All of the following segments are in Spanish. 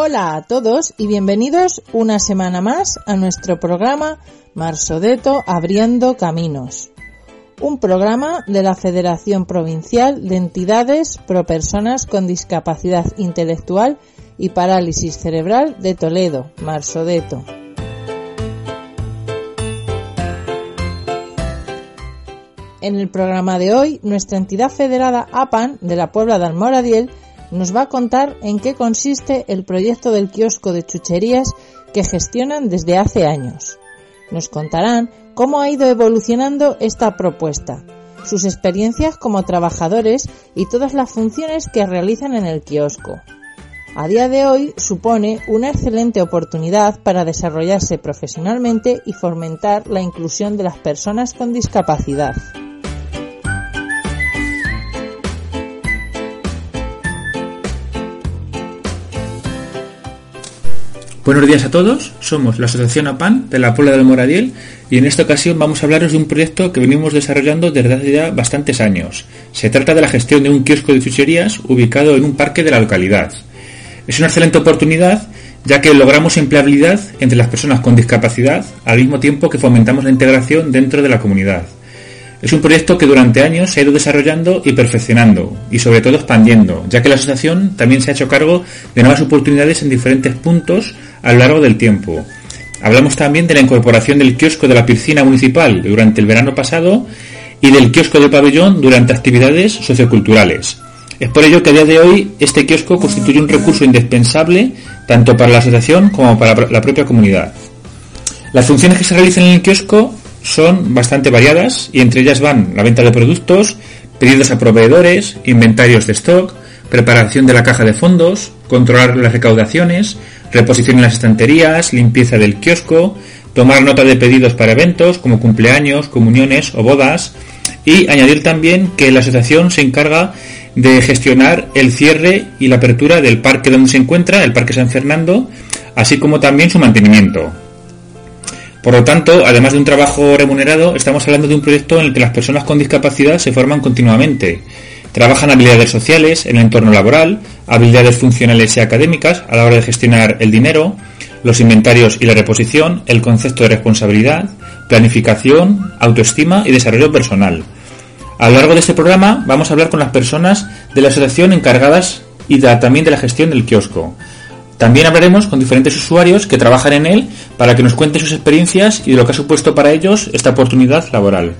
Hola a todos y bienvenidos una semana más a nuestro programa Marsodeto Abriendo Caminos. Un programa de la Federación Provincial de Entidades Pro Personas con Discapacidad Intelectual y Parálisis Cerebral de Toledo, Marsodeto. En el programa de hoy, nuestra entidad federada APAN de la Puebla de Almoradiel nos va a contar en qué consiste el proyecto del kiosco de chucherías que gestionan desde hace años. Nos contarán cómo ha ido evolucionando esta propuesta, sus experiencias como trabajadores y todas las funciones que realizan en el kiosco. A día de hoy supone una excelente oportunidad para desarrollarse profesionalmente y fomentar la inclusión de las personas con discapacidad. Buenos días a todos, somos la Asociación APAN de la Puebla del Moradiel y en esta ocasión vamos a hablaros de un proyecto que venimos desarrollando desde hace ya bastantes años. Se trata de la gestión de un kiosco de chucherías ubicado en un parque de la localidad. Es una excelente oportunidad ya que logramos empleabilidad entre las personas con discapacidad al mismo tiempo que fomentamos la integración dentro de la comunidad. Es un proyecto que durante años se ha ido desarrollando y perfeccionando, y sobre todo expandiendo, ya que la asociación también se ha hecho cargo de nuevas oportunidades en diferentes puntos a lo largo del tiempo. Hablamos también de la incorporación del kiosco de la piscina municipal durante el verano pasado y del kiosco del pabellón durante actividades socioculturales. Es por ello que a día de hoy este kiosco constituye un recurso indispensable tanto para la asociación como para la propia comunidad. Las funciones que se realizan en el kiosco son bastante variadas y entre ellas van la venta de productos, pedidos a proveedores, inventarios de stock, preparación de la caja de fondos, controlar las recaudaciones, reposición en las estanterías, limpieza del kiosco, tomar nota de pedidos para eventos como cumpleaños, comuniones o bodas y añadir también que la asociación se encarga de gestionar el cierre y la apertura del parque donde se encuentra, el Parque San Fernando, así como también su mantenimiento. Por lo tanto, además de un trabajo remunerado, estamos hablando de un proyecto en el que las personas con discapacidad se forman continuamente. Trabajan habilidades sociales en el entorno laboral, habilidades funcionales y académicas a la hora de gestionar el dinero, los inventarios y la reposición, el concepto de responsabilidad, planificación, autoestima y desarrollo personal. A lo largo de este programa vamos a hablar con las personas de la asociación encargadas y también de la gestión del kiosco. También hablaremos con diferentes usuarios que trabajan en él para que nos cuenten sus experiencias y de lo que ha supuesto para ellos esta oportunidad laboral.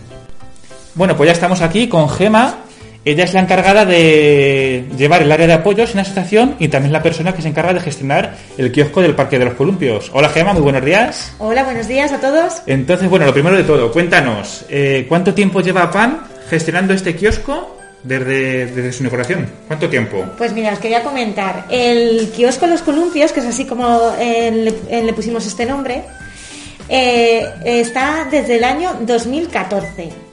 Bueno, pues ya estamos aquí con Gema. Ella es la encargada de llevar el área de apoyos en la asociación y también la persona que se encarga de gestionar el kiosco del Parque de los Columpios. Hola Gema, muy buenos días. Hola, buenos días a todos. Entonces, bueno, lo primero de todo, cuéntanos, eh, ¿cuánto tiempo lleva PAN gestionando este kiosco desde, su inauguración? ¿Cuánto tiempo? Pues mira, os quería comentar. El kiosco Los Columpios, que es así como eh, le, pusimos este nombre, eh, está desde el año 2014.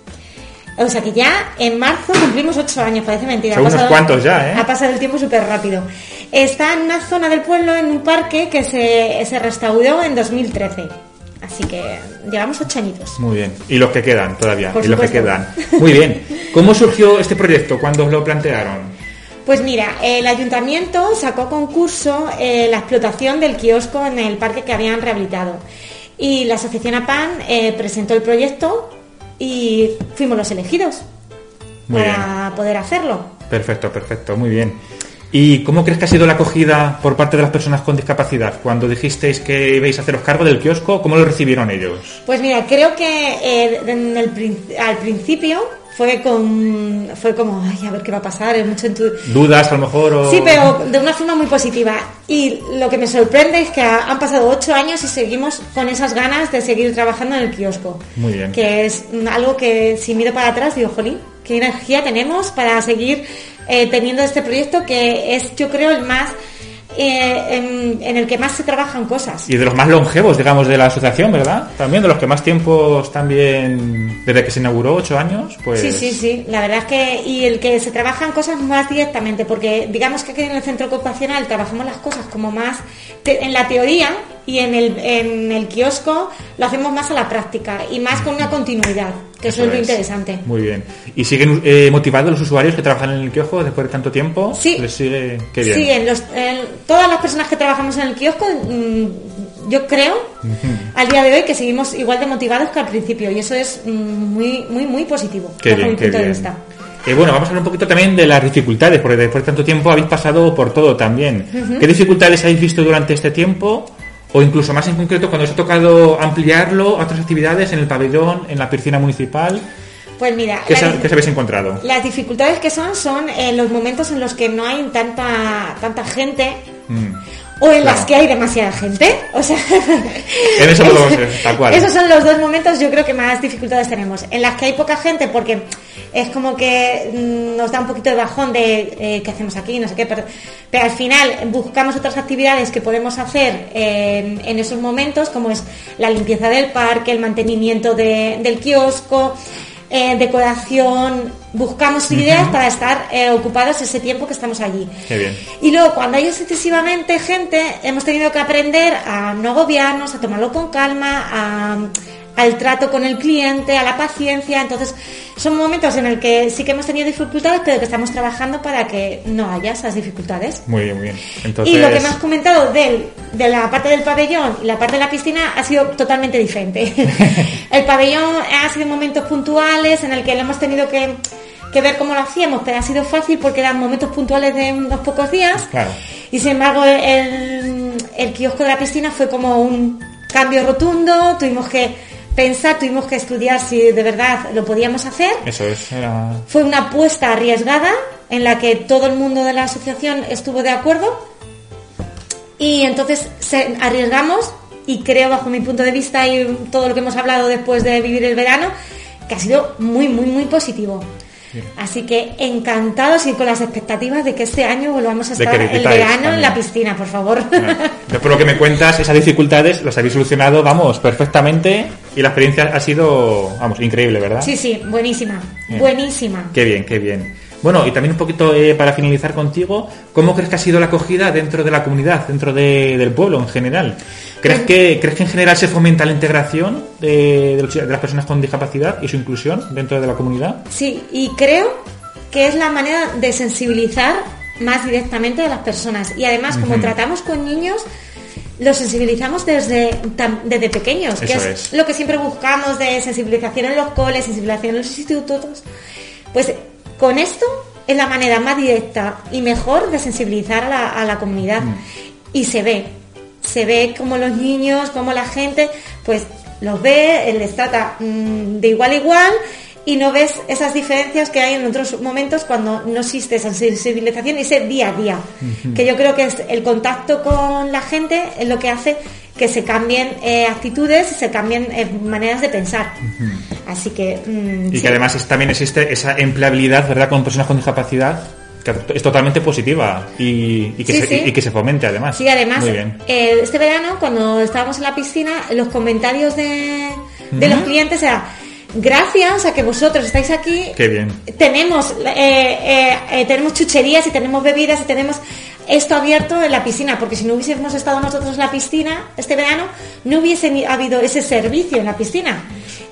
O sea que ya en marzo cumplimos ocho años, parece mentira. Son unos cuantos ya, ¿eh? Ha pasado el tiempo súper rápido. Está en una zona del pueblo, en un parque que se, se restauró en 2013. Así que llevamos ocho añitos. Muy bien. Y los que quedan todavía. y los que quedan. Muy bien. ¿Cómo surgió este proyecto? ¿Cuándo os lo plantearon? Pues mira, el ayuntamiento sacó a concurso eh, la explotación del kiosco en el parque que habían rehabilitado. Y la asociación APAN eh, presentó el proyecto y fuimos los elegidos para poder hacerlo. Perfecto, perfecto, muy bien. ¿Y cómo crees que ha sido la acogida por parte de las personas con discapacidad? Cuando dijisteis que ibais a haceros cargo del kiosco, ¿cómo lo recibieron ellos? Pues mira, creo que eh, al principio fue con fue como ay a ver qué va a pasar mucho dudas a lo mejor o... sí pero de una forma muy positiva. Y lo que me sorprende es que han pasado ocho años y seguimos con esas ganas de seguir trabajando en el kiosco. Muy bien. Que es algo que si miro para atrás digo jolín qué energía tenemos para seguir eh, teniendo este proyecto que es, yo creo, el más eh, en, el que más se trabajan cosas. Y de los más longevos, digamos, de la asociación, ¿verdad? También de los que más tiempos también, desde que se inauguró, ocho años, pues... Sí, sí, sí, la verdad es que, y el que se trabajan cosas más directamente, porque digamos que aquí en el centro ocupacional trabajamos las cosas como más en la teoría y en el, en el kiosco lo hacemos más a la práctica y más con una continuidad que eso, es lo interesante. Muy bien. ¿Y siguen eh, motivados los usuarios que trabajan en el kiosco después de tanto tiempo? Sí. ¿Les sigue? Qué bien. Siguen. Los, el- todas las personas que trabajamos en el kiosco, mm, yo creo, al día de hoy, que seguimos igual de motivados que al principio. Y eso es mm, muy, muy, muy positivo, Qué bajo bien, mi qué punto de bien. vista. Eh, bueno, vamos a hablar un poquito también de las dificultades, porque después de tanto tiempo habéis pasado por todo también. ¿Qué dificultades habéis visto durante este tiempo? O incluso más en concreto, cuando os ha tocado ampliarlo a otras actividades en el pabellón, en la piscina municipal, Pues mira, ¿qué, os habéis encontrado? Las dificultades que son son en los momentos en los que no hay tanta tanta gente Mm. O en Claro. las que hay demasiada gente. O sea, En eso podemos ser, tal cual. Esos son los dos momentos yo creo que más dificultades tenemos. En las que hay poca gente porque es como que mm, nos da un poquito de bajón de eh, qué hacemos aquí, no sé qué, pero, pero al final buscamos otras actividades que podemos hacer en, en esos momentos, como es la limpieza del parque, el mantenimiento de- del kiosco, eh, decoración, buscamos ideas para estar eh, ocupados ese tiempo que estamos allí. Qué bien. Y luego, cuando hay excesivamente gente, hemos tenido que aprender a no agobiarnos, a tomarlo con calma, a- al trato con el cliente, a la paciencia. Entonces, son momentos en el que sí que hemos tenido dificultades, pero que estamos trabajando para que no haya esas dificultades. Muy bien, muy bien. Entonces, Y lo que me has comentado del, de la parte del pabellón y la parte de la piscina ha sido totalmente diferente. el pabellón ha sido momentos puntuales en el que lo hemos tenido que, que ver cómo lo hacíamos, pero ha sido fácil porque eran momentos puntuales de unos pocos días. Claro. Y sin embargo, el, el kiosco de la piscina fue como un cambio rotundo, tuvimos que pensar, tuvimos que estudiar si de verdad lo podíamos hacer. Eso es. era- Fue una apuesta arriesgada en la que todo el mundo de la asociación estuvo de acuerdo y entonces se, arriesgamos y creo bajo mi punto de vista y todo lo que hemos hablado después de vivir el verano que ha sido muy muy muy positivo. Así que encantados y con las expectativas de que este año volvamos a estar el verano en la piscina, por favor. Yo por lo que me cuentas, esas dificultades las habéis solucionado, vamos, perfectamente y la experiencia ha sido, vamos, increíble, ¿verdad? sí, sí, buenísima, Bien. buenísima. Qué bien, qué bien. Bueno, y también un poquito eh, para finalizar contigo, ¿cómo crees que ha sido la acogida dentro de la comunidad, dentro de- del pueblo en general? ¿Crees que, ¿Crees que en general se fomenta la integración de, las personas con discapacidad y su inclusión dentro de la comunidad? Sí, y creo que es la manera de sensibilizar más directamente a las personas. Y además, como tratamos con niños, los sensibilizamos desde, desde pequeños, que Eso es, es. lo que siempre buscamos de sensibilización en los coles, sensibilización en los institutos. Pues con esto es la manera más directa y mejor de sensibilizar a la, a la comunidad. Mm. Y se ve, se ve como los niños, como la gente, pues los ve, les trata mm, de igual a igual y no ves esas diferencias que hay en otros momentos cuando no existe esa sensibilización y ese día a día. Que yo creo que es el contacto con la gente es lo que hace que se cambien eh, actitudes y se cambien eh, maneras de pensar. Así que... mm, Y sí. que además también existe esa empleabilidad, ¿verdad?, con personas con discapacidad, que es totalmente positiva y, y que, Sí, se, sí. y que se fomente además. Sí, además, Muy bien. eh, este verano, cuando estábamos en la piscina, los comentarios de, de los clientes era gracias a que vosotros estáis aquí, Qué bien. tenemos, eh, eh, tenemos chucherías y tenemos bebidas y tenemos esto abierto en la piscina, porque si no hubiésemos estado nosotros en la piscina este verano, no hubiese habido ese servicio en la piscina.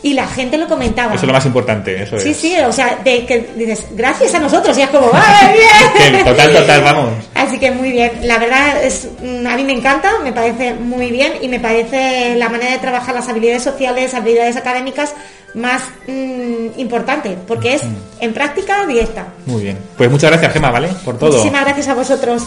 Y la gente lo comentaba. Eso es lo más importante, eso Sí, es. sí, o sea, de que dices, gracias a nosotros, y es como, ¡ay, bien! Total, total, vamos. Así que muy bien, la verdad es, mm, a mí me encanta, me parece muy bien y me parece la manera de trabajar las habilidades sociales, habilidades académicas más mm, importante, porque es en práctica directa. Muy bien. Pues muchas gracias, Gema, ¿vale? Por todo. Muchísimas gracias a vosotros.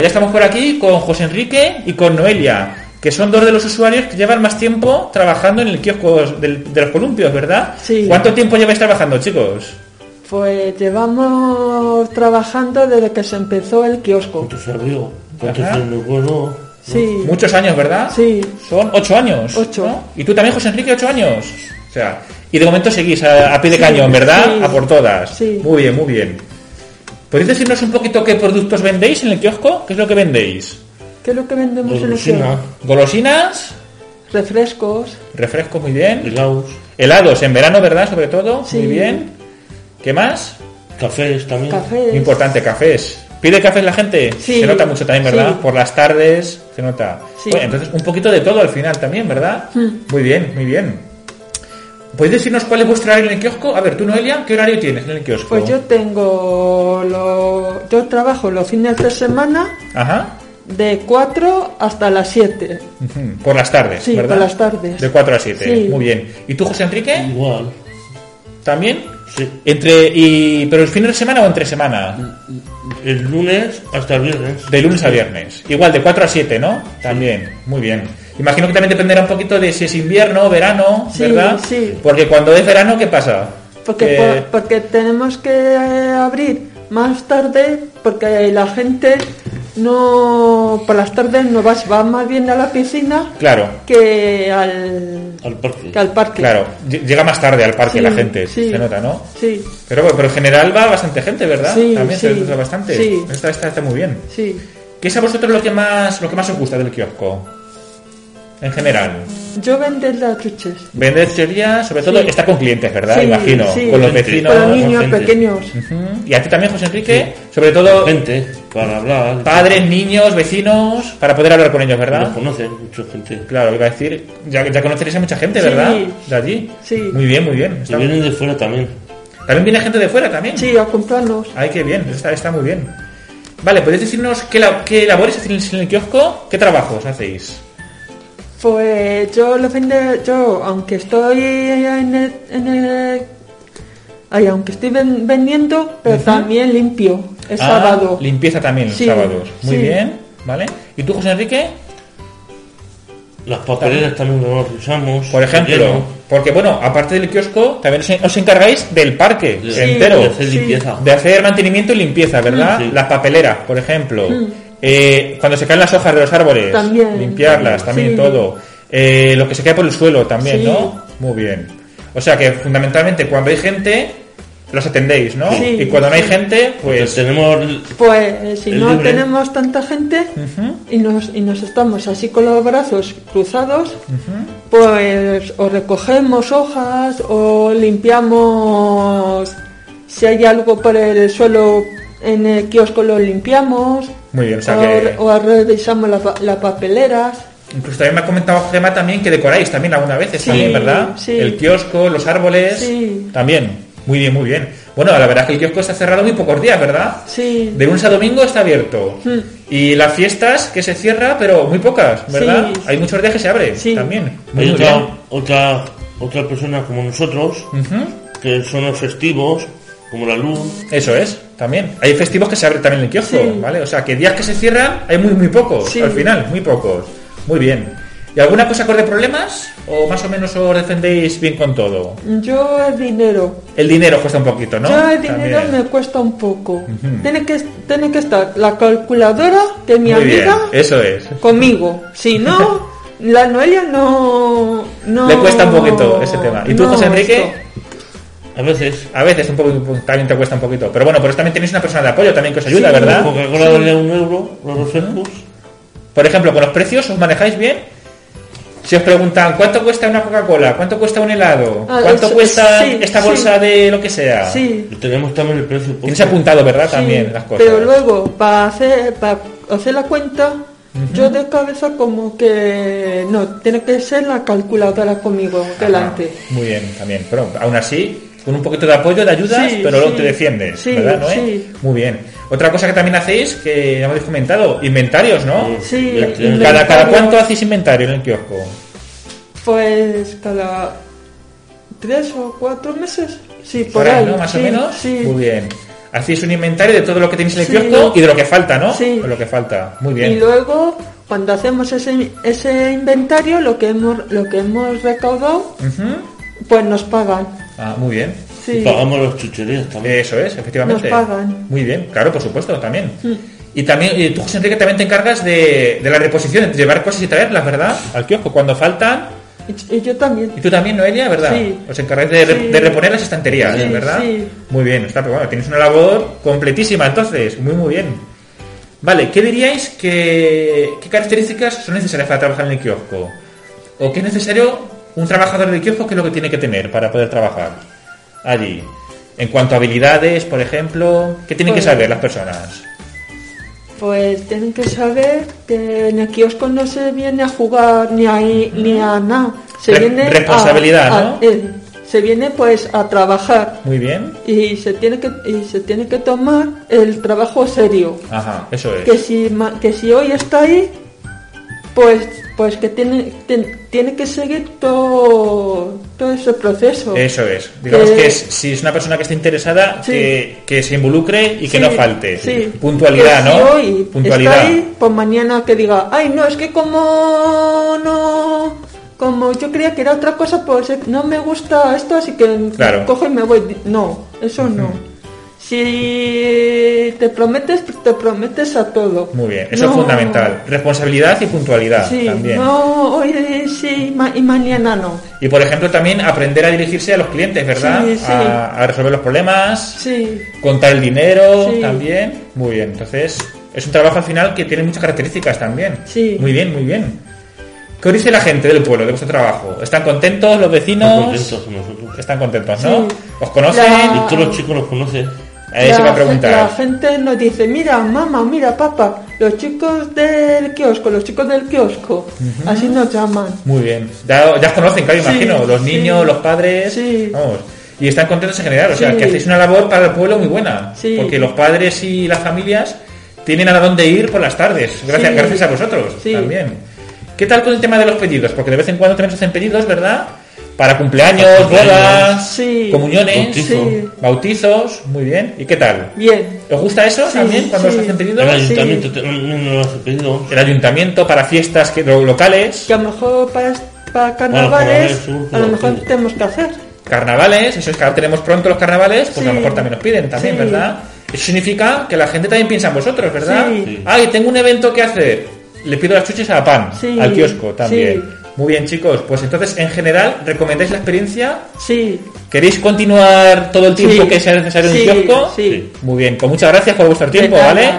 Ya estamos por aquí con José Enrique y con Noelia, que son dos de los usuarios que llevan más tiempo trabajando en el kiosco del- de los columpios, ¿verdad? Sí. ¿Cuánto tiempo lleváis trabajando, chicos? Pues llevamos trabajando desde que se empezó el kiosco. ¿Cuánto se abrió? ¿Cuánto se bueno? Sí, Muchos años, ¿verdad? Sí. Son ocho años. Ocho. ¿no? ¿Y tú también, José Enrique, ocho años? O sea, y de momento seguís a, a pie de cañón, ¿verdad? sí. A por todas. Sí. Muy bien, muy bien. ¿Podéis decirnos un poquito qué productos vendéis en el kiosco? ¿Qué es lo que vendéis? ¿Qué es lo que vendemos en kiosco? Golosinas, Refrescos, refrescos, muy bien. helados, Helados en verano, ¿verdad? Sobre todo. Sí. Muy bien. ¿Qué más? cafés también. Muy cafés. importante, cafés. ¿Pide cafés la gente? Sí. Se nota mucho también, ¿verdad? Sí. Por las tardes, se nota. Sí. Bueno, entonces, un poquito de todo al final también, ¿verdad? Hmm. Muy bien, muy bien. ¿Podéis decirnos cuál es vuestro horario en el kiosco? A ver, tú, Noelia, ¿qué horario tienes en el kiosco? Pues yo tengo lo, yo trabajo los fines de semana Ajá. De 4 hasta las 7. Ujú, Por las tardes, Sí, ¿verdad? por las tardes. De 4 a 7. Sí. Muy bien. ¿Y tú, José Enrique? Igual. ¿También? Sí. Entre y pero el fin de semana o entre semana? El lunes hasta el viernes. De lunes a viernes. Igual, de 4 a 7, ¿no? También. Muy bien. Imagino que también dependerá un poquito de si es invierno o verano, Sí, ¿verdad? sí. Porque cuando es verano, ¿qué pasa? Porque, Que- por- porque tenemos que eh, abrir más tarde porque la gente no por las tardes no va, va más bien a la piscina Claro, que al, Al parque. que al parque. claro. Ll- Llega más tarde al parque Sí, la gente, sí. se nota, ¿no? Sí, Pero, bueno, pero en general va bastante gente, ¿verdad? Sí, También se nota bastante. sí. Está, está, está muy bien. sí. ¿Qué es a vosotros lo que más lo que más os gusta del kiosco? En general. Yo vender las chuches. Vender chucherías, sobre todo Sí. está con clientes, ¿verdad? Sí, Imagino. sí. Con los vecinos. Con los niños pequeños. Y a ti también, José Enrique, sobre todo Gente, para hablar. padres, niños, vecinos, para poder hablar con ellos, Los ¿verdad? conocen, mucha gente. Claro, iba a decir, ya, ya conoceréis a mucha gente, Sí. ¿verdad? De allí. Sí. Muy bien, muy bien. Y vienen de fuera también. También viene gente de fuera, también. Sí, a comprarlos. Ay, qué bien, está, está muy bien. Vale, ¿podéis decirnos qué, la- qué labores hacéis en el kiosco? ¿Qué trabajos hacéis? Pues yo lo vende, yo aunque estoy en el, en el- ay, aunque estoy ven- vendiendo, pero también limpio el Ah, sábado. Limpieza también los Sí, sábados. Muy sí. bien, ¿vale? ¿Y tú, José Enrique? Las papeleras también las usamos. Por ejemplo, porque bueno, aparte del kiosco, también os, encargáis del parque Sí. entero. De hacer limpieza. De hacer mantenimiento y limpieza, ¿verdad? Sí. Las papeleras, por ejemplo. Eh, cuando se caen las hojas de los árboles, También. limpiarlas, también Sí. todo. Eh, lo que se cae por el suelo también, Sí. ¿no? Muy bien. O sea que fundamentalmente cuando hay gente, los atendéis, ¿no? Sí, y cuando no hay gente, Pues tenemos Pues si Es no libre. tenemos tanta gente y nos, y nos estamos así con los brazos cruzados, pues o recogemos hojas o limpiamos si hay algo por el suelo en el kiosco lo limpiamos Muy bien, o sea o, que... o revisamos las papeleras. Incluso también me ha comentado Gema también que decoráis también algunas veces, Sí, también, ¿verdad? sí. El kiosco, los árboles, Sí. también. Muy bien, muy bien. Bueno, la verdad es que el kiosco está cerrado muy pocos días, ¿verdad? Sí, De lunes a domingo está abierto. Hmm. Y las fiestas que se cierra, pero muy pocas, ¿verdad? Sí. Hay muchos días que se abre Sí. también. Muy, hay muy otra, bien. otra, otra persona como nosotros, que son los festivos, como la luz. Eso es, también. Hay festivos que se abre también el kiosco, Sí. ¿vale? O sea, que días que se cierran hay muy, muy pocos, Sí. al final, muy pocos. Muy bien. ¿Y alguna cosa dé problemas? ¿O más o menos os defendéis bien con todo? yo el dinero. El dinero cuesta un poquito, ¿no? Yo el dinero También. me cuesta un poco. Tiene, que, tiene que estar la calculadora de mi Muy bien, amiga eso es. conmigo. Si no, la Noelia no, no... Le cuesta un poquito ese tema. ¿Y tú, no, José Enrique? esto. A veces. A veces un poco también te cuesta un poquito. Pero bueno, por eso también tenéis una persona de apoyo también que os ayuda, Sí. ¿verdad? Coca-Cola vale un euro, los refrescos. Por ejemplo, con los precios, ¿os manejáis bien? Si os preguntan cuánto cuesta una Coca-Cola, cuánto cuesta un helado, Ah, cuánto eso- cuesta sí, esta sí. bolsa de lo que sea. Sí, Y tenemos también el precio. Tienes apuntado, ¿verdad? sí, También las cosas. pero luego para hacer, para hacer la cuenta, yo de cabeza como que no, tiene que ser la calculadora conmigo delante. Ah, muy bien, también. Pero aún así, con un poquito de apoyo, de ayudas, Sí, pero luego sí. te defiendes, Sí, ¿verdad, Noé? sí. Muy bien. Otra cosa que también hacéis, que ya me habéis comentado, inventarios, ¿no? Sí, ¿Cada. ¿Cada cuánto hacéis inventario en el kiosco? Pues cada tres o cuatro meses. Sí, por, Por ahí. ¿no? Más sí, o menos. Sí. Muy bien. Hacéis un inventario de todo lo que tenéis en el Sí. kiosco y de lo que falta, ¿no? Sí. De lo que falta. Muy Y bien. luego, cuando hacemos ese, ese inventario, lo que hemos lo que hemos recaudado, pues nos pagan. Ah, muy bien. Sí. Y pagamos las chucherías también. Eso es, efectivamente. Nos pagan. Muy bien, claro, por supuesto, también. Mm. Y también, y tú, José Enrique, también te encargas de, de la reposición, de llevar cosas y traerlas, ¿verdad? Al kiosco cuando faltan. Y, y yo también. Y tú también, Noelia, ¿verdad? Sí. Os encargáis de, re- Sí. de reponer las estanterías, Sí, ¿verdad? sí. Muy bien, está, pero bueno, tienes una labor completísima, entonces, muy, muy bien. Vale, ¿qué diríais que qué características son necesarias para trabajar en el kiosco? ¿O qué es necesario un trabajador del kiosco qué es lo que tiene que tener para poder trabajar allí? En cuanto a habilidades, por ejemplo, ¿qué tienen que Pues- saber las personas? Pues tienen que saber que en el kiosco no se viene a jugar ni a, ni a nada. Se Re- viene responsabilidad, a- ¿no? eh, se viene pues a trabajar Muy bien. y se tiene que y se tiene que tomar el trabajo serio. Ajá, eso es. Que si que si hoy está ahí, pues pues que tiene ten- tiene que seguir todo todo ese proceso. Eso es. Digamos Que- que es- si es una persona que está interesada, Sí. que, que se involucre y que Sí, no falte. sí. Puntualidad, Que si ¿no? hoy Puntualidad. Está ahí, pues mañana que diga, ay, no, es que como no, como yo creía que era otra cosa, pues no me gusta esto, así que Claro. cojo y me voy. No, eso no. Si te prometes, pues te prometes a todo. Muy bien, eso No. es fundamental. Responsabilidad y puntualidad Sí, también. no, hoy sí ma- y mañana no. Y por ejemplo también aprender a dirigirse a los clientes, ¿verdad? Sí, sí. A, a resolver los problemas, Sí, contar el dinero Sí. también. Muy bien, entonces es un trabajo al final que tiene muchas características también. Sí. Muy bien, muy bien. ¿Qué os dice la gente del pueblo de vuestro trabajo? ¿Están contentos los Están vecinos? contentos con nosotros. Están contentos, ¿no? Sí. ¿Os conocen? La- Y todos los chicos los conocen. Va a la, preguntar. la gente nos dice, mira, mamá, mira, papá, los chicos del kiosco, los chicos del kiosco, así nos llaman. Muy bien. Ya, ya os conocen, claro, Sí, imagino. Los sí. niños, los padres. Sí. Vamos. Y están contentos en general. O sea, que hacéis una labor para el pueblo muy buena. Sí. Porque los padres y las familias tienen a dónde ir por las tardes. Gracias, gracias a vosotros también. ¿Qué tal con el tema de los pedidos? Porque de vez en cuando también se hacen pedidos, ¿verdad? Para cumpleaños, bodas, Sí. comuniones, Bautizo. Sí. bautizos. Muy bien. ¿Y qué tal? Bien. ¿Os gusta eso Sí, también cuando sí. os hacen pedidos? El ayuntamiento también nos hace pedidos. El ayuntamiento para fiestas que, lo- locales. Que a lo mejor para, para carnavales, a lo mejor tenemos que hacer. carnavales, eso es que ahora tenemos pronto los carnavales, pues a lo Sí. mejor también nos piden también, Sí. ¿verdad? Eso significa que la gente también piensa en vosotros, ¿verdad? Sí. Sí. Ay, tengo un evento que hacer. Le pido las chuches a Pan, Sí. al kiosco también. Sí. Muy bien, chicos. Pues entonces, en general, ¿recomendáis la experiencia? Sí. ¿Queréis continuar todo el tiempo Sí. que sea necesario en Sí, un kiosco? sí. Muy bien, pues muchas gracias por vuestro tiempo. ¿vale?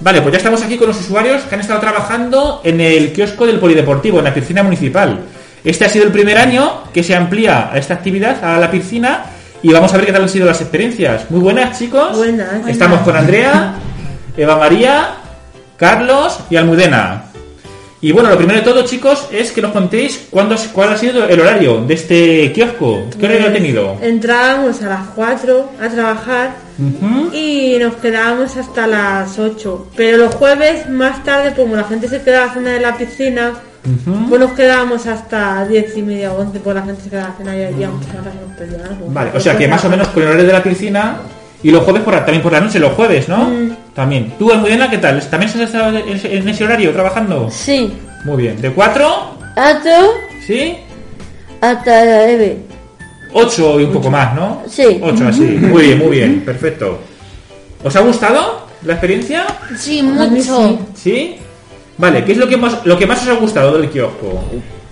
Vale, pues ya estamos aquí con los usuarios que han estado trabajando en el kiosco del Polideportivo, en la piscina municipal. Este ha sido el primer año que se amplía esta actividad a la piscina y vamos a ver qué tal han sido las experiencias. Muy buenas, chicos. Buenas. Estamos con Andrea, Eva María, Carlos y Almudena. Y bueno, lo primero de todo, chicos, es que nos contéis cuándo, cuál ha sido el horario de este kiosco. ¿Qué horario ha tenido? Entrábamos a las 4 a trabajar y nos quedábamos hasta las 8. Pero los jueves, más tarde, como la gente se quedaba a cenar en la piscina, Ujú. pues nos quedábamos hasta 10 y media o 11, pues la gente se quedaba a cenar y horas nos pedía algo. Vale, o sea que más o menos con el horario de la piscina y los jueves por la- también por la noche, los jueves, ¿no? Mm. También. ¿Tú, Almudena, qué tal? ¿También has estado en ese- horario trabajando? Sí, Muy bien. ¿De 4? hasta, ¿Sí? hasta la nueve. 8 y un poco más, ¿no? Sí. 8 así. Muy bien, muy bien. Perfecto. ¿Os ha gustado la experiencia? Sí, mucho. ¿Sí? Vale, ¿qué es lo que más, lo que más os ha gustado del kiosco?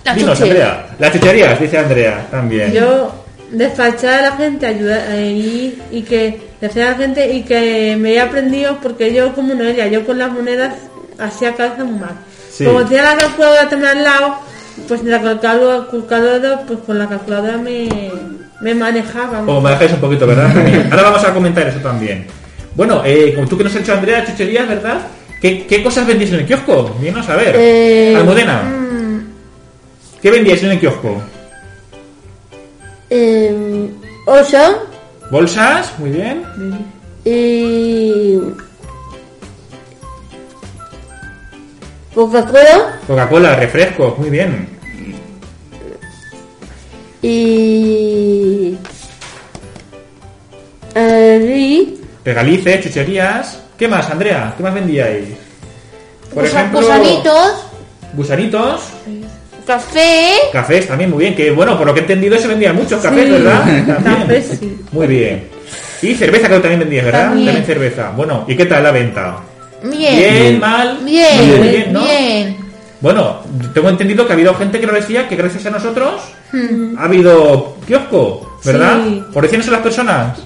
Las Dinos, chucherías. Andrea. Las chucherías, dice Andrea también. Yo despachar a la gente, ayudar eh, y, y que a la gente y que me he aprendido porque yo como no era, yo con las monedas hacía cabeza muy mal. Sí. Como tenía la calculadora también al lado, pues la calculadora, pues con la calculadora me, me manejaba. Como manejáis un poquito, ¿verdad? Ahora vamos a comentar eso también. Bueno, eh, como tú que nos has hecho Andrea, chucherías, ¿verdad? ¿Qué, qué cosas vendíais en el kiosco? Vienos a ver. Eh, Almudena, ¿qué vendíais en el kiosco? Eh, osa ¿Bolsas? Muy bien. y Coca-Cola Coca-Cola, refrescos, muy bien. y eh, Regalices, chucherías. ¿Qué más, Andrea? ¿Qué más vendíais? Por gusa- ejemplo, gusanitos, Gusanitos, café, cafés también, muy bien. Que bueno, por lo que he entendido se vendían muchos cafés, ¿verdad? También. Cafés, sí. Muy bien. Y cerveza que también vendías, ¿verdad? También. cerveza. Bueno, ¿y qué tal la venta? bien, Bien, mal. bien, Muy bien, ¿no? Bueno, tengo entendido que ha habido gente que nos decía que gracias a nosotros ha habido kiosco, ¿verdad? Sí. ¿Por decían eso las personas?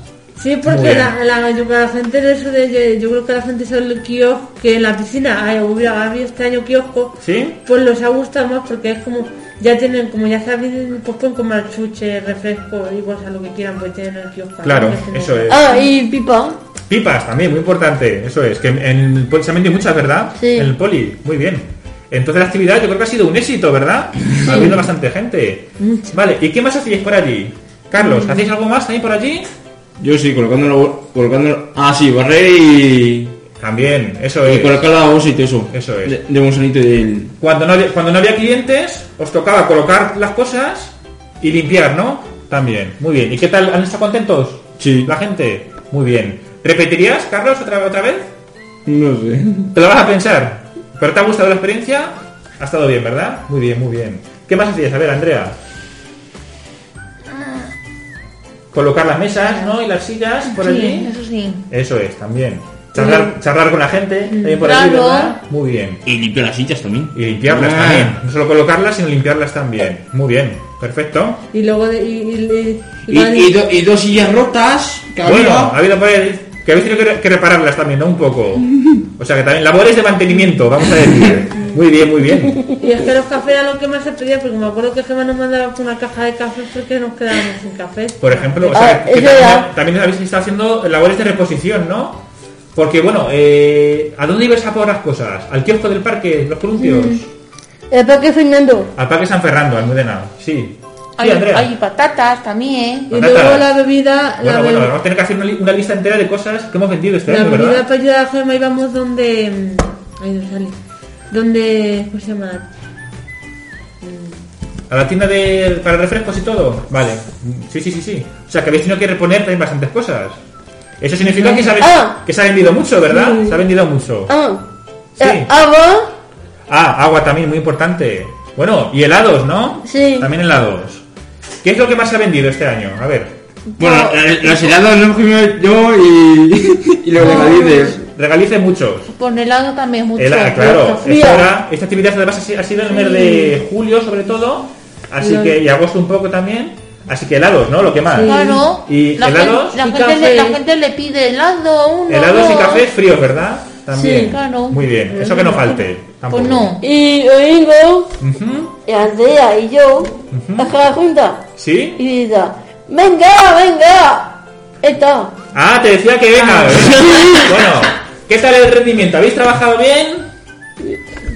Sí, porque la, la, yo, la gente de eso de, yo, yo creo que la gente sabe el kiosco, que en la piscina ay, hubiera habido este año kiosco, ¿Sí? pues los ha gustado más porque es como, ya tienen, como ya saben, pues pueden comer chuche, refresco y pues a lo que quieran, pues tienen el kiosco. Claro, eso es. Ah, y pipa. Pipas también, muy importante, eso es. Que en el poli se han vendido muchas, ¿verdad? Sí. En el poli, muy bien. Entonces la actividad yo creo que ha sido un éxito, ¿verdad? Ha habido bastante gente. Vale, ¿y qué más hacíais por allí? Carlos, ¿hacéis algo más también por allí? Yo sí, colocándolo, colocándolo... Ah, sí, barrer y... También, eso Y es. colocar la y eso. Eso es. De, de Monsanito y del... Cuando no, había, cuando no había clientes, os tocaba colocar las cosas y limpiar, ¿no? También, muy bien. ¿Y qué tal? ¿Han estado contentos? Sí. La gente, muy bien. ¿Repetirías, Carlos, otra, otra vez? No sé. Te lo vas a pensar. ¿Pero te ha gustado la experiencia? Ha estado bien, ¿verdad? Muy bien, muy bien. ¿Qué más hacías? A ver, Andrea. Colocar las mesas, ¿no? Y las sillas por Sí, allí. eso sí. Eso es, también. Charlar, charlar con la gente, también por allí. Muy bien. Y limpiar las sillas también. Y limpiarlas Ah. también. No solo colocarlas, sino limpiarlas también. Muy bien, perfecto. Y luego de, y, y- y- Y, y do- y dos sillas rotas que Bueno, ha habido por ahí que habéis tenido que, que repararlas también, ¿no? Un poco. O sea que también labores de mantenimiento, vamos a decir. Muy bien, muy bien. y es que los cafés eran lo que más se pedía, porque me acuerdo que Gemma nos mandaba una caja de café porque nos quedábamos sin café. Por ejemplo, o Ah, que también, también habéis estado haciendo labores de reposición, ¿no? Porque, bueno, eh, ¿a dónde ibas a por las cosas? ¿Al kiosco del parque, los columpios? Mm. ¿El parque Fernando? ¿Al parque San Fernando, Almudena? Sí. Hay, patatas también. Y Patatas. luego la bebida, Bueno, la, bueno, be- vamos a tener que hacer una, li- una lista entera de cosas que hemos vendido este la año, bebida ¿verdad? para ayudar a Gemma íbamos donde... mm, Ahí no sale. Donde... ¿Cómo se llama? ¿A la tienda de, para refrescos y todo? Vale. Sí, sí, sí, sí. O sea, que habéis tenido que reponer también bastantes cosas. Eso significa que se ha, Ah. que se ha vendido mucho, ¿verdad? Se ha vendido mucho. Ah. Sí. Eh, ¿Agua? Ah, agua también, muy importante. Bueno, y helados, ¿no? Sí. También helados. ¿Qué es lo que más se ha vendido este año? A ver, Bueno, la- las heladas lo hemos comido yo y, y los regalices. regalice muchos. Con helado también mucho. Claro, esta, hora- esta actividad además ha sido- en el mes de julio sobre todo, así que y agosto un poco también, así que helados, ¿no? Lo que más. Claro. Y la helados, Gente, la, Y gente café. le, la gente le pide helado, uno, helados y cafés fríos, ¿verdad? También. Sí, claro. Muy bien, eso que no falte. Tampoco. Pues no. Y Domingo, Ujú, y Andrea y yo, a cada junta, ¿Sí? y dice, venga, venga, está. Ah, te decía que venga. bueno, ¿qué tal el rendimiento? ¿Habéis trabajado bien?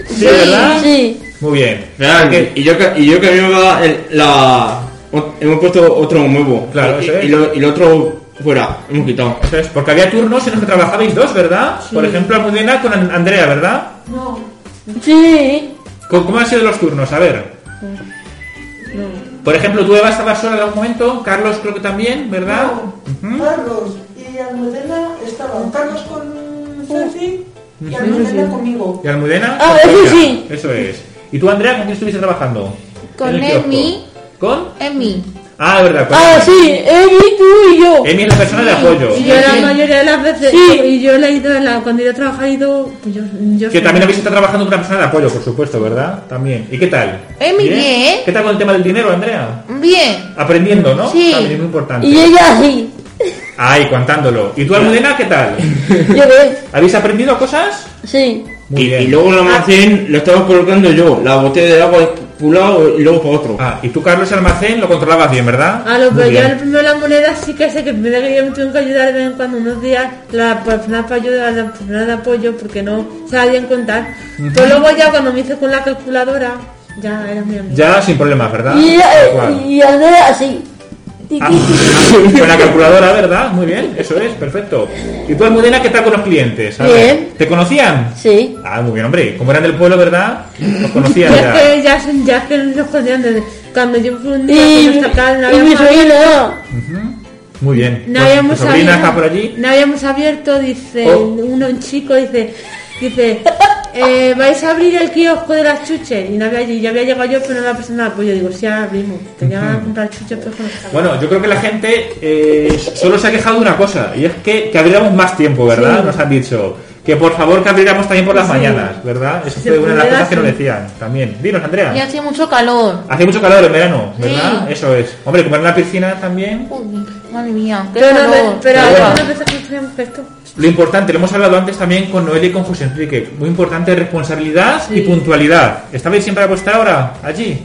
Sí, ¿verdad? Sí, Muy bien. ¿Qué? y yo, y yo el, la... o- Hemos puesto otro nuevo. Claro, y, eso es. y lo, y lo otro fuera. Hemos quitado. Eso es, porque había turnos en los que trabajabais dos, ¿verdad? Por ejemplo, Almudena con An- Andrea, ¿verdad? Sí, ¿Cómo cómo han sido los turnos? A ver. Por ejemplo, tú Eva estabas sola en algún momento, Carlos creo que también, ¿verdad? Carlos y Almudena estaban Carlos con Ceci y Almudena conmigo. ¿Y Almudena? Ah, eso sí. Eso es. ¿Y tú, Andrea, con quién estuviste trabajando? Con. Emi. ¿Con? Emi. Ah, es verdad. ah, sí, Emi, tú y yo. Emi es la persona de apoyo. Y yo la mayoría de las veces, Sí. y yo le he ido, la, cuando yo he trabajado, he ido, pues yo, yo Que también habéis estado trabajando con una persona de apoyo, por supuesto, ¿verdad? También. ¿Y qué tal? Emi, bien. ¿Qué tal con el tema del dinero, Andrea? Bien. Aprendiendo, ¿no? Sí. También es muy importante. Y ella sí. Ay, contándolo. ¿Y tú, Almudena, qué tal? Yo qué, ¿Habéis aprendido cosas? sí. Muy y, bien. y luego en el almacén lo estaba colocando yo. La botella de agua un lado y luego para otro. Ah, y tú, Carlos, el almacén lo controlabas bien, ¿verdad? Ah, lo, pero yo el primero la moneda sí que sé que el primero que yo me tengo que ayudar de vez en cuando unos días la persona para ayudar la persona de apoyo porque no sabían contar. Pero luego ya cuando me hice con la calculadora ya era mi amiga. Ya sin problemas, ¿verdad? Y eh, y Andrea así. Ah, con la calculadora, ¿verdad? Muy bien, eso es, perfecto. ¿Y tú, Almudena, qué tal con los clientes? A ver, Bien. ¿Te conocían? Sí. Ah, muy bien, hombre. Como eran del pueblo, ¿verdad? Los conocían ya. que ya, son- ya que nos conocían desde cuando yo fui un día Y, con esta cara, no y mi. Muy bien. no Pues, habíamos ¿Tu sobrina abierto, está por allí? no habíamos abierto, dice Oh. uno, un chico, dice, dice, eh, vais a abrir el kiosco de las chuches y no había allí, yo había llegado yo pero no la persona de apoyo, digo, sí, abrimos, tenía que comprar chuches pero no. Bueno, yo creo que la gente eh, solo se ha quejado de una cosa, y es que, que abriéramos más tiempo, ¿verdad? Sí. Nos han dicho. Que por favor que abriéramos también por las mañanas, ¿verdad? Eso fue una de las cosas que nos decían también. Dinos, Andrea. Y hace mucho calor. Hace mucho calor en verano, ¿verdad? Sí. Eso es. Hombre, como en la piscina también. Uy, madre mía, qué Pero, no, calor. pero Pero ahora bueno. Que. Lo importante, lo hemos hablado antes también con Noelia y con José Enrique. Muy importante responsabilidad y puntualidad. ¿Estabais siempre a vuestra hora allí?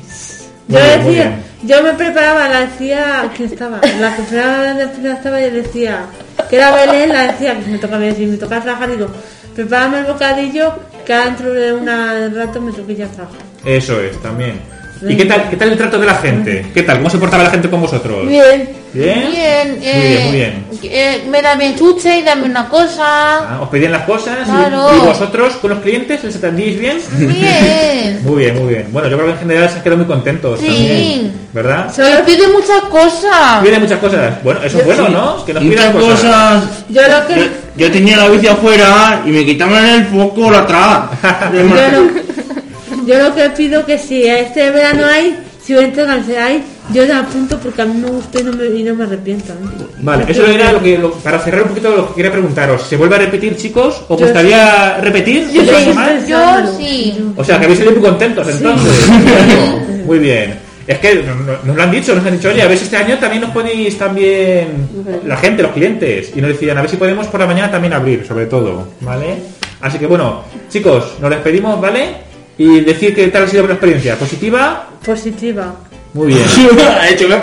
Yo bien, decía, yo me preparaba, la decía, ¿quién estaba? La que estaba y decía, que era Belén, la decía, que me tocaba decir, me tocaba trabajar, digo, prepárame el bocadillo que dentro de una rato me toque ya trabajar. Eso es, también. ¿Y qué tal, qué tal el trato de la gente? ¿Qué tal? ¿Cómo se portaba la gente con vosotros? Bien. ¿Bien? Bien, Muy eh, bien, muy bien. eh, me da mi chuche y dame una cosa. Ah, ¿Os pedían las cosas? Claro. ¿Y vosotros con los clientes les atendíais bien? Bien. Muy bien, muy bien. Bueno, yo creo que en general se han quedado muy contentos Sí. también. ¿Verdad? Me pide muchas cosas. Piden muchas cosas. Bueno, eso es bueno, ¿no? Que nos pidan Muchas cosas. cosas. Yo lo que, Yo, yo tenía la bici afuera y me quitaban el foco la atrás. yo lo, yo lo que pido que si este verano hay, si voy a entregarse hay, yo la apunto porque a mí me gusta y no me, y no me arrepiento. ¿eh? Vale, eso era lo que, lo- para cerrar un poquito lo que quería preguntaros. ¿Se vuelve a repetir, chicos? ¿Os Yo gustaría repetir? Yo sí. más? Yo sí. O sea, que habéis salido muy contentos entonces. Muy bien. Es que no- no- nos lo han dicho, nos han dicho, oye, a ver si este año también nos ponéis también la gente, los clientes. Y nos decían, a ver si podemos por la mañana también abrir, sobre todo. ¿Vale? Así que bueno, chicos, nos despedimos, ¿vale? Y decir que tal ha sido una experiencia positiva. Positiva. Muy bien. Ha hecho me.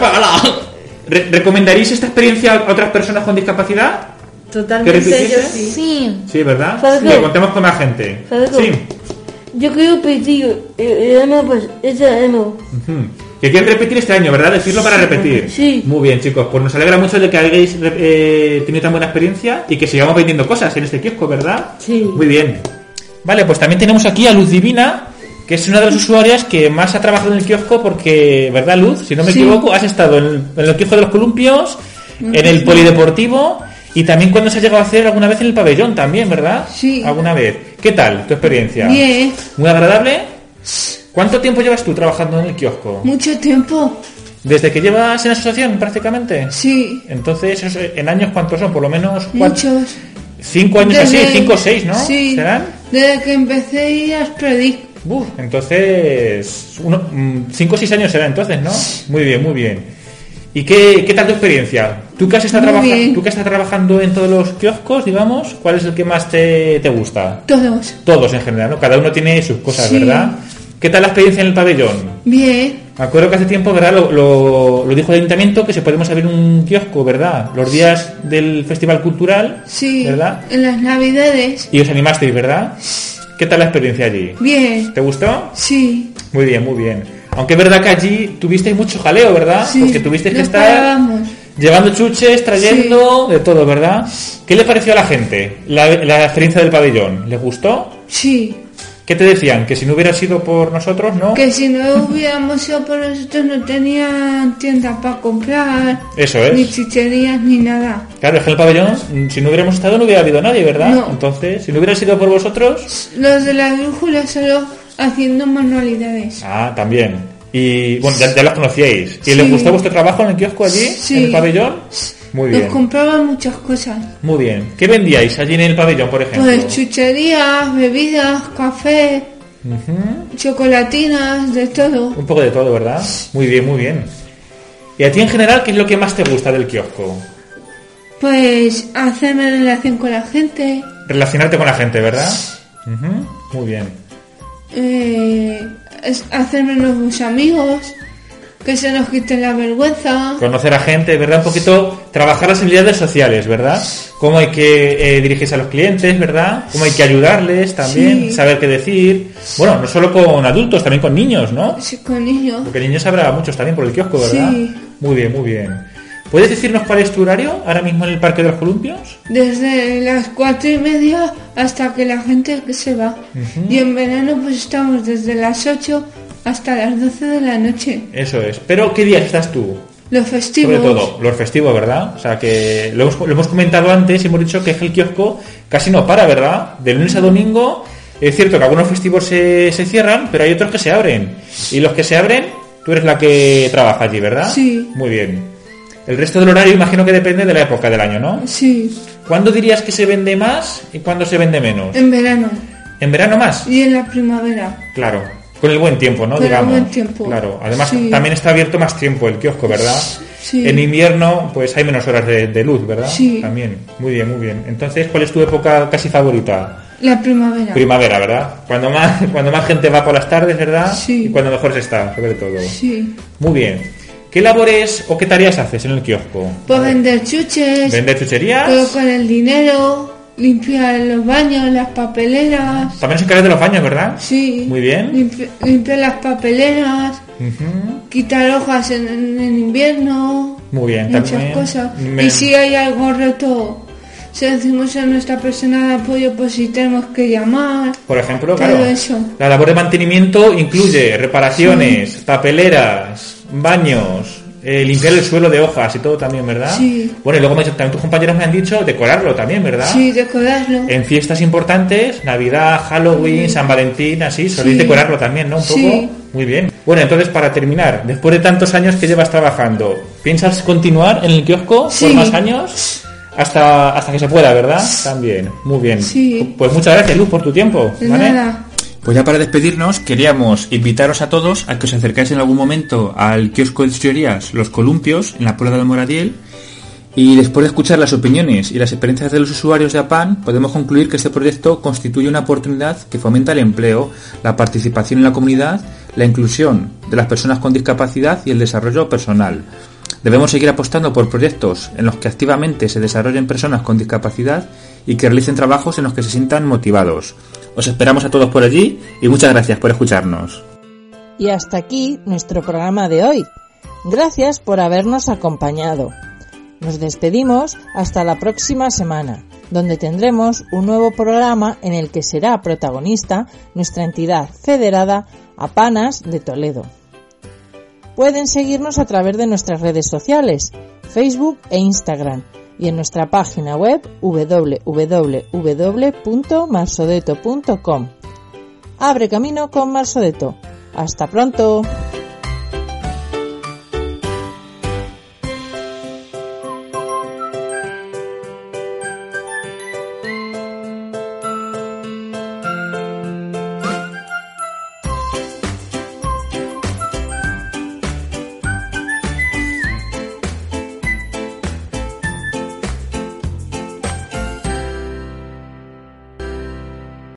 Re- ¿Recomendaréis esta experiencia a otras personas con discapacidad? Totalmente ¿Que yo sí. Sí. Sí, ¿verdad? ¿Sabes Que contemos con más gente. ¿Sabes qué? Sí. Yo quiero pedir, eh, Emma, pues, ese Emma. Ujú. Que quieres repetir este año, ¿verdad? Decirlo para repetir. Sí. Muy bien, chicos. Pues nos alegra mucho de que hayáis eh, tenido tan buena experiencia y que sigamos vendiendo cosas en este kiosco, ¿verdad? Sí. Muy bien. Vale, pues también tenemos aquí a Luz Divina, que es una de las usuarias que más ha trabajado en el kiosco porque, ¿verdad, Luz? Si no me Sí. equivoco, has estado en el, en el kiosco de los columpios, en el polideportivo y también cuando se ha llegado a hacer alguna vez en el pabellón también, ¿verdad? Sí. ¿Alguna vez? ¿Qué tal tu experiencia? Bien, ¿Muy agradable? ¿Cuánto tiempo llevas tú trabajando en el kiosco? mucho tiempo. ¿Desde que llevas en la asociación prácticamente? Sí, Entonces, eso, ¿en años cuántos son? Por lo menos cuatro- muchos. cinco años así, cinco o seis, ¿no? Sí, ¿Serán? desde que empecé a Spredic. Uf, entonces, uno, mm, cinco o seis años será entonces, ¿no? Muy bien, muy bien. ¿Y qué, qué tal tu experiencia? ¿Tú que, has estado Muy trabaja- bien. tú que estás trabajando en todos los kioscos, digamos, cuál es el que más te, te gusta? Todos. Todos en general, ¿no? Cada uno tiene sus cosas, Sí. ¿verdad? ¿Qué tal la experiencia en el pabellón? Bien, Me acuerdo que hace tiempo, ¿verdad? Lo, lo- lo dijo el ayuntamiento que se podemos abrir un kiosco, ¿verdad? Los días del Festival Cultural, sí. ¿verdad? En las navidades. Y os animasteis, ¿verdad? ¿Qué tal la experiencia allí? Bien, ¿Te gustó? sí. Muy bien, muy bien. Aunque es verdad que allí tuvisteis mucho jaleo, ¿verdad? sí. Porque tuvisteis que estar llevando chuches, trayendo, de todo, ¿verdad? ¿Qué le pareció a la gente la, la experiencia del pabellón? ¿Les gustó? Sí. ¿Qué te decían? Que si no hubiera sido por nosotros, ¿no? Que si no hubiéramos sido por nosotros no tenían tiendas para comprar, Eso ni es. chicherías, ni nada. Claro, es que el pabellón, si no hubiéramos estado, no hubiera habido nadie, ¿verdad? No. Entonces, si no hubiera sido por vosotros, Los de la brújula solo haciendo manualidades. ah, también. Y bueno, ya, ya las conocíais. ¿Y Sí. les gustó vuestro trabajo en el kiosco allí, Sí. en el pabellón? Muy Nos bien, compraban muchas cosas. muy bien. ¿Qué vendíais allí en el pabellón, por ejemplo? Pues chucherías, bebidas, café, chocolatinas, de todo. Un poco de todo, ¿verdad? Muy bien, muy bien. ¿Y a ti en general qué es lo que más te gusta del kiosco? Pues hacerme relación con la gente, Relacionarte con la gente, ¿verdad? Muy bien. eh, es- hacerme nuevos amigos, que se nos quite la vergüenza. Conocer a gente, ¿verdad? Un poquito trabajar las habilidades sociales, ¿verdad? Cómo hay que eh, dirigirse a los clientes, ¿verdad? Cómo hay que ayudarles también, Sí. saber qué decir. Bueno, no solo con adultos, también con niños, ¿no? Sí, con niños. Porque niños habrá muchos también por el kiosco, ¿verdad? Sí. Muy bien, muy bien. ¿Puedes decirnos cuál es tu horario ahora mismo en el Parque de los Columpios? Desde las cuatro y media hasta que la gente se va. Y en verano pues estamos desde las 8 hasta las 12 de la noche. Eso es. Pero ¿qué días estás tú? Los festivos. Sobre todo, los festivos, ¿verdad? O sea, que lo hemos, lo hemos comentado antes y hemos dicho que el kiosco casi no para, ¿verdad? De lunes a domingo, es cierto que algunos festivos se, se cierran, pero hay otros que se abren. Y los que se abren, tú eres la que trabaja allí, ¿verdad? Sí. Muy bien. El resto del horario imagino que depende de la época del año, ¿no? Sí, ¿Cuándo dirías que se vende más y cuándo se vende menos? en verano ¿En verano más? y en la primavera. Claro. Con el buen tiempo, ¿no? Con el Digamos. buen tiempo. Claro. Además, Sí. también está abierto más tiempo el kiosco, ¿verdad? Sí. En invierno, pues hay menos horas de, de luz, ¿verdad? Sí. También. Muy bien, muy bien. Entonces, ¿cuál es tu época casi favorita? La primavera. Primavera, ¿verdad? Cuando más, cuando más gente va por las tardes, ¿verdad? Sí. Y cuando mejor se está, sobre todo. Sí. Muy bien. ¿Qué labores o qué tareas haces en el kiosco? Pues vender chuches, ¿Vender chucherías? colocar el dinero, limpiar los baños, las papeleras. También se encarga de los baños, ¿verdad? Sí. Muy bien. Limpi- limpiar las papeleras, quitar hojas en, en- invierno. Muy bien, Muchas también. cosas. me- Y si hay algo roto, si decimos a nuestra persona de apoyo, pues si tenemos que llamar. Por ejemplo, claro. eso. La labor de mantenimiento incluye reparaciones, papeleras, baños, eh, limpiar el suelo de hojas y todo también, ¿verdad? Sí. Bueno, y luego me- también tus compañeros me han dicho decorarlo también, ¿verdad? Sí, decorarlo. En fiestas importantes, Navidad, Halloween, San Valentín, así, soléis Sí. decorarlo también, ¿no? Un poco. Sí. Muy bien. Bueno, entonces para terminar, después de tantos años que llevas trabajando, ¿piensas continuar en el kiosco por más años? Hasta, hasta que se pueda, ¿verdad? También. Muy bien. Sí. Pues muchas gracias, Luz, por tu tiempo. De ¿vale? nada. Pues ya para despedirnos, queríamos invitaros a todos a que os acercáis en algún momento al kiosco de chucherías Los Columpios, en la Puebla del Moradiel, y después de escuchar las opiniones y las experiencias de los usuarios de APAN, podemos concluir que este proyecto constituye una oportunidad que fomenta el empleo, la participación en la comunidad, la inclusión de las personas con discapacidad y el desarrollo personal. Debemos seguir apostando por proyectos en los que activamente se desarrollen personas con discapacidad y que realicen trabajos en los que se sientan motivados. Os esperamos a todos por allí y muchas gracias por escucharnos. Y hasta aquí nuestro programa de hoy. Gracias por habernos acompañado. Nos despedimos hasta la próxima semana, donde tendremos un nuevo programa en el que será protagonista nuestra entidad federada Apanas de Toledo. Pueden seguirnos a través de nuestras redes sociales, Facebook e Instagram, y en nuestra página web www.marsodeto.com. Abre camino con Marsodeto. Hasta pronto.